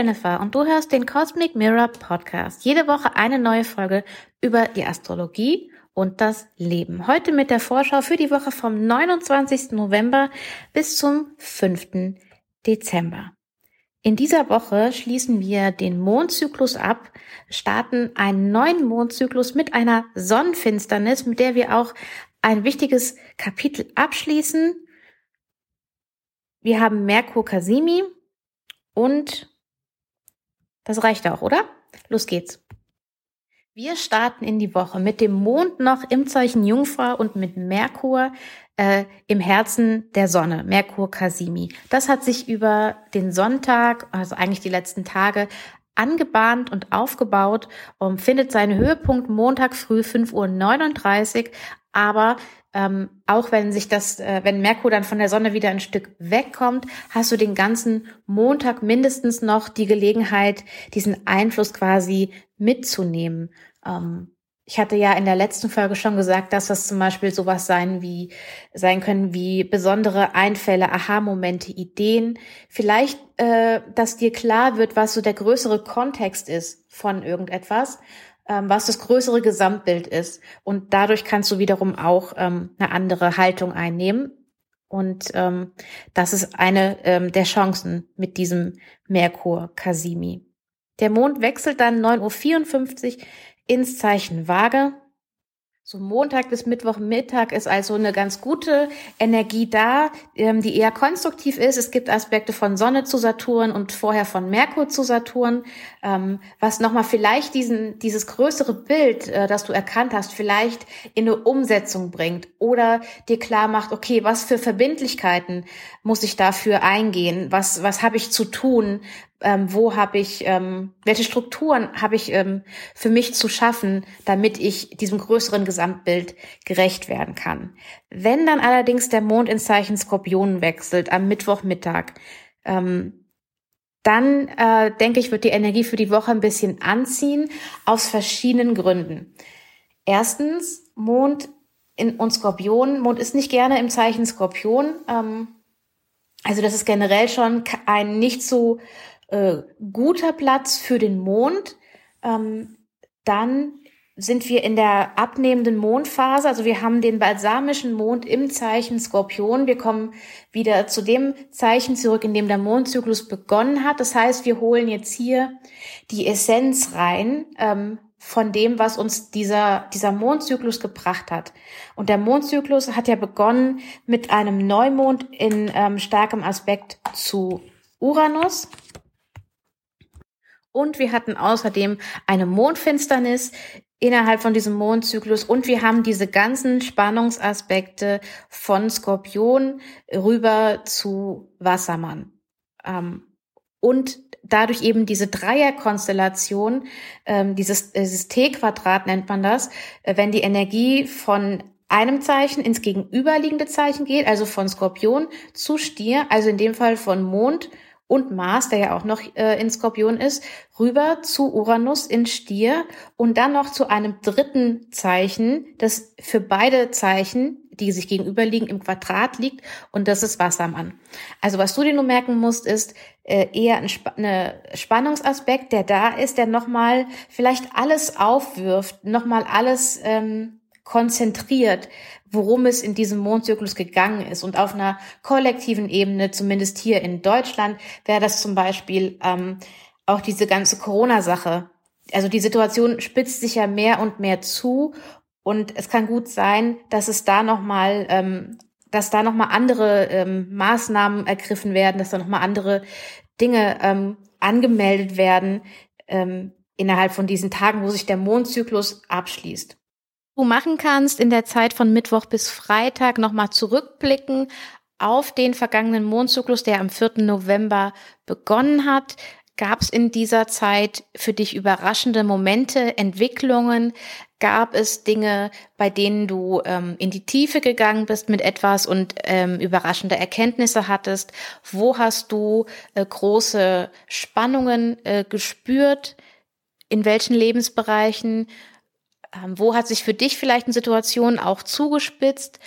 Jennifer und du hörst den Cosmic Mirror Podcast. Jede Woche eine neue Folge über die Astrologie und das Leben. Heute mit der Vorschau für die Woche vom 29. November bis zum 5. Dezember. In dieser Woche schließen wir den Mondzyklus ab, starten einen neuen Mondzyklus mit einer Sonnenfinsternis, mit der wir auch ein wichtiges Kapitel abschließen. Wir haben Merkur Kasimi und das reicht auch, oder? Los geht's. Wir starten in die Woche mit dem Mond noch im Zeichen Jungfrau und mit Merkur äh, im Herzen der Sonne, Merkur Kasimi. Das hat sich über den Sonntag, also eigentlich die letzten Tage, angebahnt und aufgebaut und findet seinen Höhepunkt Montag früh 5.39 Uhr. Aber ähm, auch wenn sich das, äh, wenn Merkur dann von der Sonne wieder ein Stück wegkommt, hast du den ganzen Montag mindestens noch die Gelegenheit, diesen Einfluss quasi mitzunehmen. Ähm, ich hatte ja in der letzten Folge schon gesagt, dass das zum Beispiel sowas sein wie sein können wie besondere Einfälle, Aha-Momente, Ideen. Vielleicht, äh, dass dir klar wird, was so der größere Kontext ist von irgendetwas, was das größere Gesamtbild ist. Und dadurch kannst du wiederum auch ähm, eine andere Haltung einnehmen. Und ähm, das ist eine ähm, der Chancen mit diesem Merkur Kasimi. Der Mond wechselt dann 9.54 Uhr ins Zeichen Waage. So Montag bis Mittwochmittag ist also eine ganz gute Energie da, ähm, die eher konstruktiv ist. Es gibt Aspekte von Sonne zu Saturn und vorher von Merkur zu Saturn, ähm, was nochmal vielleicht diesen, dieses größere Bild, äh, das du erkannt hast, vielleicht in eine Umsetzung bringt oder dir klar macht, okay, was für Verbindlichkeiten muss ich dafür eingehen? Was, was habe ich zu tun? Ähm, wo habe ich, ähm, welche Strukturen habe ich ähm, für mich zu schaffen, damit ich diesem größeren Gesamtbild gerecht werden kann. Wenn dann allerdings der Mond ins Zeichen Skorpion wechselt am Mittwochmittag, ähm, dann äh, denke ich, wird die Energie für die Woche ein bisschen anziehen, aus verschiedenen Gründen. Erstens, Mond in und Skorpion. Mond ist nicht gerne im Zeichen Skorpion. Ähm, also das ist generell schon ein nicht so äh, guter Platz für den Mond. Ähm, dann sind wir in der abnehmenden Mondphase. Also wir haben den balsamischen Mond im Zeichen Skorpion. Wir kommen wieder zu dem Zeichen zurück, in dem der Mondzyklus begonnen hat. Das heißt, wir holen jetzt hier die Essenz rein ähm, von dem, was uns dieser, dieser Mondzyklus gebracht hat. Und der Mondzyklus hat ja begonnen mit einem Neumond in ähm, starkem Aspekt zu Uranus. Und wir hatten außerdem eine Mondfinsternis innerhalb von diesem Mondzyklus und wir haben diese ganzen Spannungsaspekte von Skorpion rüber zu Wassermann. Ähm, und dadurch eben diese Dreierkonstellation, ähm, dieses, dieses T-Quadrat nennt man das, äh, wenn die Energie von einem Zeichen ins gegenüberliegende Zeichen geht, also von Skorpion zu Stier, also in dem Fall von Mond und Mars, der ja auch noch äh, in Skorpion ist, rüber zu Uranus in Stier und dann noch zu einem dritten Zeichen, das für beide Zeichen, die sich gegenüberliegen, im Quadrat liegt und das ist Wassermann. Also was du dir nur merken musst, ist äh, eher ein Sp eine Spannungsaspekt, der da ist, der nochmal vielleicht alles aufwirft, nochmal alles ähm, konzentriert, worum es in diesem Mondzyklus gegangen ist. Und auf einer kollektiven Ebene, zumindest hier in Deutschland, wäre das zum Beispiel ähm, auch diese ganze Corona-Sache. Also die Situation spitzt sich ja mehr und mehr zu. Und es kann gut sein, dass es da nochmal, ähm, dass da nochmal andere ähm, Maßnahmen ergriffen werden, dass da nochmal andere Dinge ähm, angemeldet werden ähm, innerhalb von diesen Tagen, wo sich der Mondzyklus abschließt du machen kannst, in der Zeit von Mittwoch bis Freitag nochmal zurückblicken auf den vergangenen Mondzyklus, der am 4. November begonnen hat. Gab es in dieser Zeit für dich überraschende Momente, Entwicklungen? Gab es Dinge, bei denen du ähm, in die Tiefe gegangen bist mit etwas und ähm, überraschende Erkenntnisse hattest? Wo hast du äh, große Spannungen äh, gespürt? In welchen Lebensbereichen? Ähm, wo hat sich für dich vielleicht eine Situation auch zugespitzt?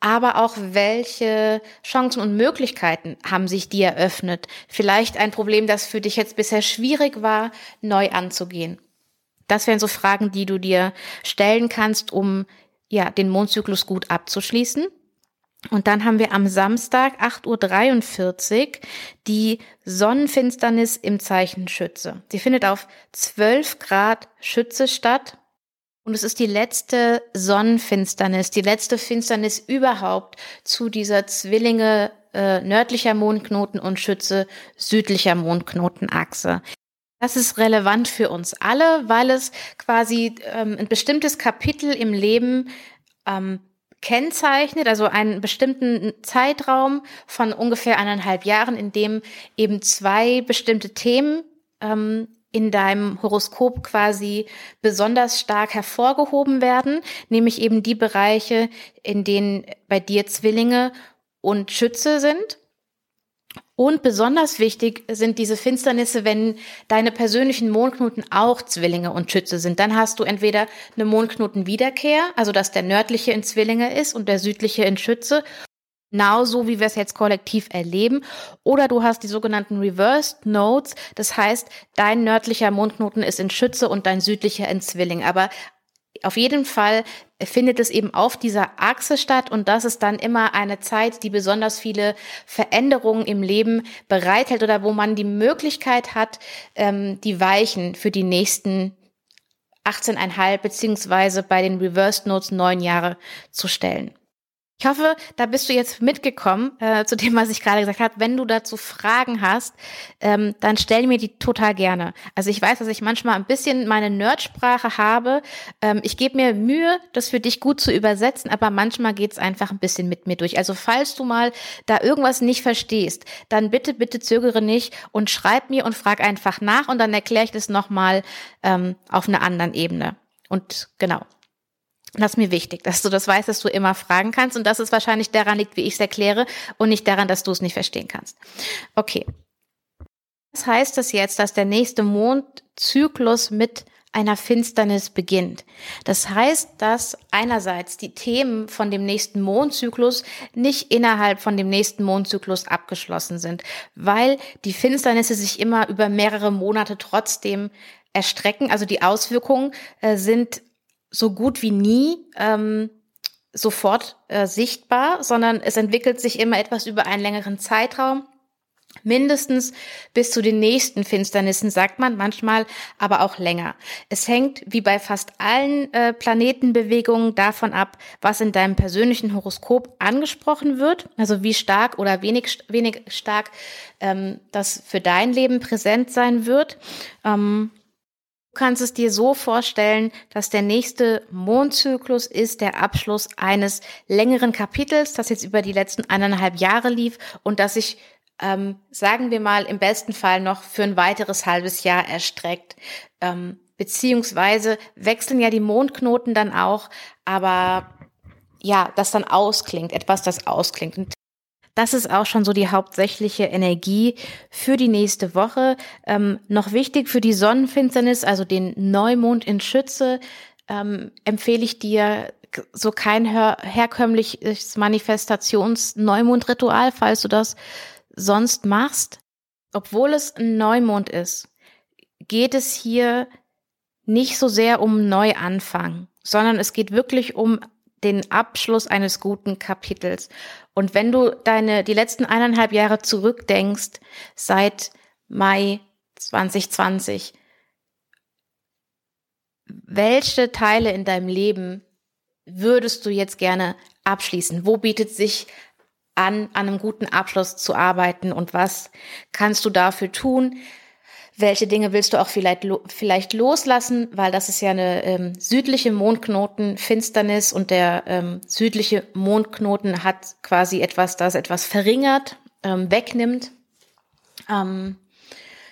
aber auch welche Chancen und Möglichkeiten haben sich dir eröffnet. Vielleicht ein Problem, das für dich jetzt bisher schwierig war, neu anzugehen. Das wären so Fragen, die du dir stellen kannst, um ja den Mondzyklus gut abzuschließen. Und dann haben wir am Samstag 8.43 Uhr die Sonnenfinsternis im Zeichen Schütze. Sie findet auf 12 Grad Schütze statt. Und es ist die letzte Sonnenfinsternis, die letzte Finsternis überhaupt zu dieser Zwillinge äh, nördlicher Mondknoten und Schütze südlicher Mondknotenachse. Das ist relevant für uns alle, weil es quasi ähm, ein bestimmtes Kapitel im Leben ähm, kennzeichnet, also einen bestimmten Zeitraum von ungefähr eineinhalb Jahren, in dem eben zwei bestimmte Themen ähm, in deinem Horoskop quasi besonders stark hervorgehoben werden, nämlich eben die Bereiche, in denen bei dir Zwillinge und Schütze sind. Und besonders wichtig sind diese Finsternisse, wenn deine persönlichen Mondknoten auch Zwillinge und Schütze sind. Dann hast du entweder eine Mondknotenwiederkehr, also dass der nördliche in Zwillinge ist und der südliche in Schütze, Genau so, wie wir es jetzt kollektiv erleben. Oder du hast die sogenannten Reversed Nodes. Das heißt, dein nördlicher Mondknoten ist in Schütze und dein südlicher in Zwilling. Aber auf jeden Fall findet es eben auf dieser Achse statt und das ist dann immer eine Zeit, die besonders viele Veränderungen im Leben bereithält oder wo man die Möglichkeit hat, ähm, die Weichen für die nächsten 18,5 beziehungsweise bei den Reversed Nodes neun Jahre zu stellen. Ich hoffe, da bist du jetzt mitgekommen äh, zu dem, was ich gerade gesagt habe. Wenn du dazu Fragen hast, ähm, dann stell mir die total gerne. Also ich weiß, dass ich manchmal ein bisschen meine Nerdsprache habe. Ähm, ich gebe mir Mühe, das für dich gut zu übersetzen, aber manchmal geht's einfach ein bisschen mit mir durch. Also falls du mal da irgendwas nicht verstehst, dann bitte, bitte zögere nicht und schreib mir und frag einfach nach und dann erkläre ich das nochmal ähm, auf einer anderen Ebene. Und genau. Das ist mir wichtig, dass du das weißt, dass du immer fragen kannst und dass es wahrscheinlich daran liegt, wie ich es erkläre und nicht daran, dass du es nicht verstehen kannst. Okay. Was heißt das jetzt, dass der nächste Mondzyklus mit einer Finsternis beginnt. Das heißt, dass einerseits die Themen von dem nächsten Mondzyklus nicht innerhalb von dem nächsten Mondzyklus abgeschlossen sind, weil die Finsternisse sich immer über mehrere Monate trotzdem erstrecken. Also die Auswirkungen äh, sind so gut wie nie ähm, sofort äh, sichtbar, sondern es entwickelt sich immer etwas über einen längeren Zeitraum. Mindestens bis zu den nächsten Finsternissen, sagt man manchmal, aber auch länger. Es hängt, wie bei fast allen äh, Planetenbewegungen, davon ab, was in deinem persönlichen Horoskop angesprochen wird, also wie stark oder wenig, wenig stark ähm, das für dein Leben präsent sein wird. Ähm, Du kannst es dir so vorstellen, dass der nächste Mondzyklus ist der Abschluss eines längeren Kapitels, das jetzt über die letzten eineinhalb Jahre lief und das sich, ähm, sagen wir mal, im besten Fall noch für ein weiteres halbes Jahr erstreckt. Ähm, beziehungsweise wechseln ja die Mondknoten dann auch, aber ja, das dann ausklingt, etwas, das ausklingt. Und das ist auch schon so die hauptsächliche Energie für die nächste Woche. Ähm, noch wichtig für die Sonnenfinsternis, also den Neumond in Schütze, ähm, empfehle ich dir so kein her herkömmliches Manifestations-Neumondritual, falls du das sonst machst. Obwohl es ein Neumond ist, geht es hier nicht so sehr um Neuanfang, sondern es geht wirklich um den Abschluss eines guten Kapitels. Und wenn du deine, die letzten eineinhalb Jahre zurückdenkst, seit Mai 2020, welche Teile in deinem Leben würdest du jetzt gerne abschließen? Wo bietet sich an, an einem guten Abschluss zu arbeiten und was kannst du dafür tun? Welche Dinge willst du auch vielleicht, vielleicht loslassen, weil das ist ja eine ähm, südliche Mondknoten Finsternis und der ähm, südliche Mondknoten hat quasi etwas, das etwas verringert, ähm, wegnimmt. Ähm,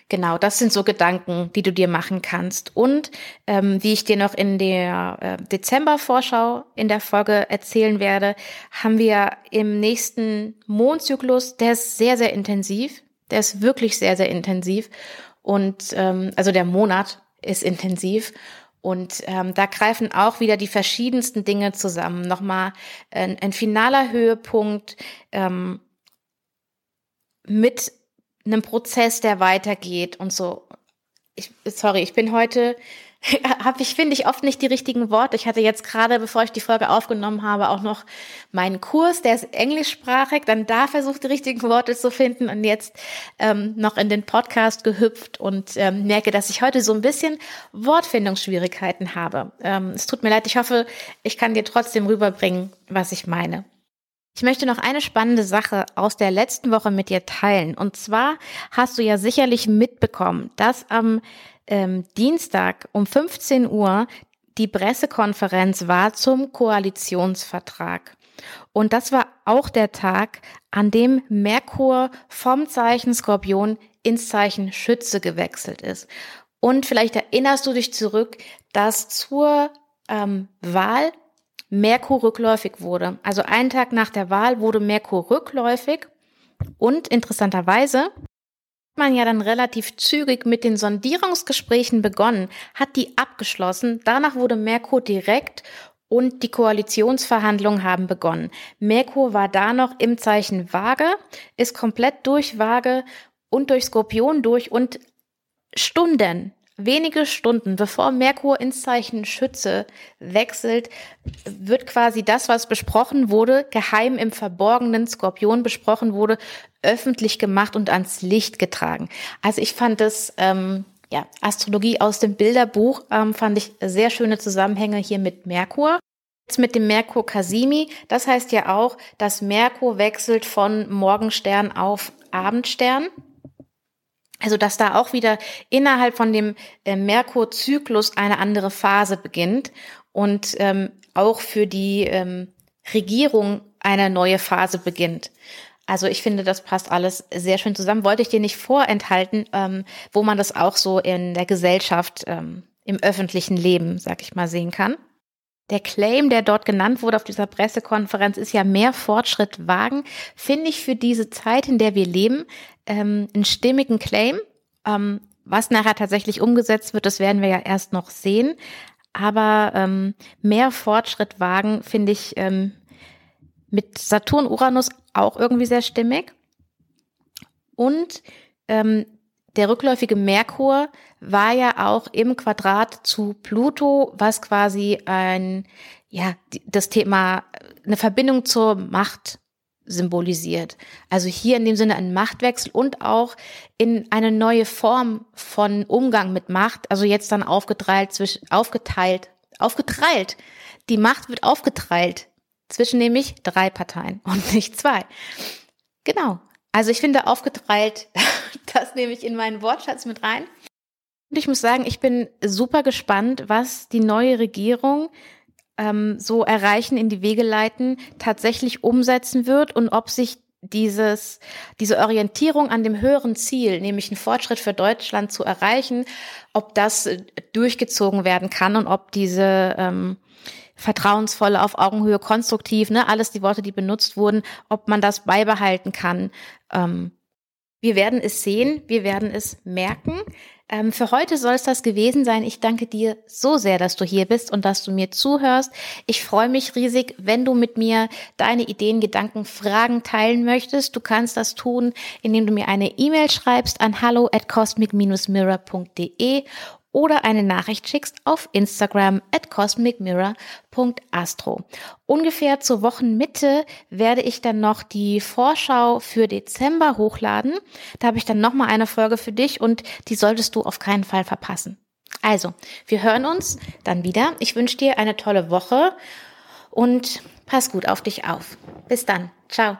genau, das sind so Gedanken, die du dir machen kannst. Und ähm, wie ich dir noch in der äh, Dezember-Vorschau in der Folge erzählen werde, haben wir im nächsten Mondzyklus, der ist sehr, sehr intensiv. Der ist wirklich sehr, sehr intensiv. Und ähm, also der Monat ist intensiv. Und ähm, da greifen auch wieder die verschiedensten Dinge zusammen. Nochmal ein, ein finaler Höhepunkt ähm, mit einem Prozess, der weitergeht und so. Ich, sorry, ich bin heute habe ich, finde ich, oft nicht die richtigen Worte. Ich hatte jetzt gerade, bevor ich die Folge aufgenommen habe, auch noch meinen Kurs, der ist englischsprachig, dann da versucht, die richtigen Worte zu finden und jetzt ähm, noch in den Podcast gehüpft und ähm, merke, dass ich heute so ein bisschen Wortfindungsschwierigkeiten habe. Ähm, es tut mir leid, ich hoffe, ich kann dir trotzdem rüberbringen, was ich meine. Ich möchte noch eine spannende Sache aus der letzten Woche mit dir teilen. Und zwar hast du ja sicherlich mitbekommen, dass am ähm, Dienstag um 15 Uhr die Pressekonferenz war zum Koalitionsvertrag. Und das war auch der Tag, an dem Merkur vom Zeichen Skorpion ins Zeichen Schütze gewechselt ist. Und vielleicht erinnerst du dich zurück, dass zur ähm, Wahl Merkur rückläufig wurde. Also einen Tag nach der Wahl wurde Merkur rückläufig. Und interessanterweise man ja dann relativ zügig mit den Sondierungsgesprächen begonnen, hat die abgeschlossen. Danach wurde Merkur direkt und die Koalitionsverhandlungen haben begonnen. Merkur war da noch im Zeichen Waage, ist komplett durch Waage und durch Skorpion durch und Stunden wenige Stunden bevor Merkur ins Zeichen Schütze wechselt, wird quasi das, was besprochen wurde, geheim im verborgenen Skorpion besprochen wurde, öffentlich gemacht und ans Licht getragen. Also ich fand das, ähm, ja, Astrologie aus dem Bilderbuch, ähm, fand ich sehr schöne Zusammenhänge hier mit Merkur. Jetzt mit dem Merkur Kasimi, das heißt ja auch, dass Merkur wechselt von Morgenstern auf Abendstern. Also dass da auch wieder innerhalb von dem äh, Merkur-Zyklus eine andere Phase beginnt und ähm, auch für die ähm, Regierung eine neue Phase beginnt. Also ich finde, das passt alles sehr schön zusammen. Wollte ich dir nicht vorenthalten, ähm, wo man das auch so in der Gesellschaft, ähm, im öffentlichen Leben, sag ich mal, sehen kann. Der Claim, der dort genannt wurde auf dieser Pressekonferenz, ist ja mehr Fortschritt wagen, finde ich für diese Zeit, in der wir leben, ähm, einen stimmigen Claim. Ähm, was nachher tatsächlich umgesetzt wird, das werden wir ja erst noch sehen. Aber ähm, mehr Fortschritt wagen, finde ich ähm, mit Saturn, Uranus auch irgendwie sehr stimmig. Und ähm, der rückläufige Merkur war ja auch im Quadrat zu Pluto, was quasi ein, ja, das Thema, eine Verbindung zur Macht symbolisiert. Also hier in dem Sinne ein Machtwechsel und auch in eine neue Form von Umgang mit Macht. Also jetzt dann aufgeteilt zwischen, aufgeteilt, aufgeteilt. Die Macht wird aufgeteilt zwischen nämlich drei Parteien und nicht zwei. Genau. Also ich finde aufgeteilt, das nehme ich in meinen Wortschatz mit rein. Und ich muss sagen, ich bin super gespannt, was die neue Regierung ähm, so erreichen, in die Wege leiten, tatsächlich umsetzen wird und ob sich dieses, diese Orientierung an dem höheren Ziel, nämlich einen Fortschritt für Deutschland zu erreichen, ob das durchgezogen werden kann und ob diese ähm, vertrauensvolle, auf Augenhöhe, konstruktiv, ne, alles die Worte, die benutzt wurden, ob man das beibehalten kann. Ähm, wir werden es sehen, wir werden es merken. Ähm, für heute soll es das gewesen sein. Ich danke dir so sehr, dass du hier bist und dass du mir zuhörst. Ich freue mich riesig, wenn du mit mir deine Ideen, Gedanken, Fragen teilen möchtest. Du kannst das tun, indem du mir eine E-Mail schreibst an hallo at cosmic-mirror.de oder eine Nachricht schickst auf Instagram at cosmicmirror.astro. Ungefähr zur Wochenmitte werde ich dann noch die Vorschau für Dezember hochladen. Da habe ich dann nochmal eine Folge für dich und die solltest du auf keinen Fall verpassen. Also, wir hören uns dann wieder. Ich wünsche dir eine tolle Woche und pass gut auf dich auf. Bis dann. Ciao.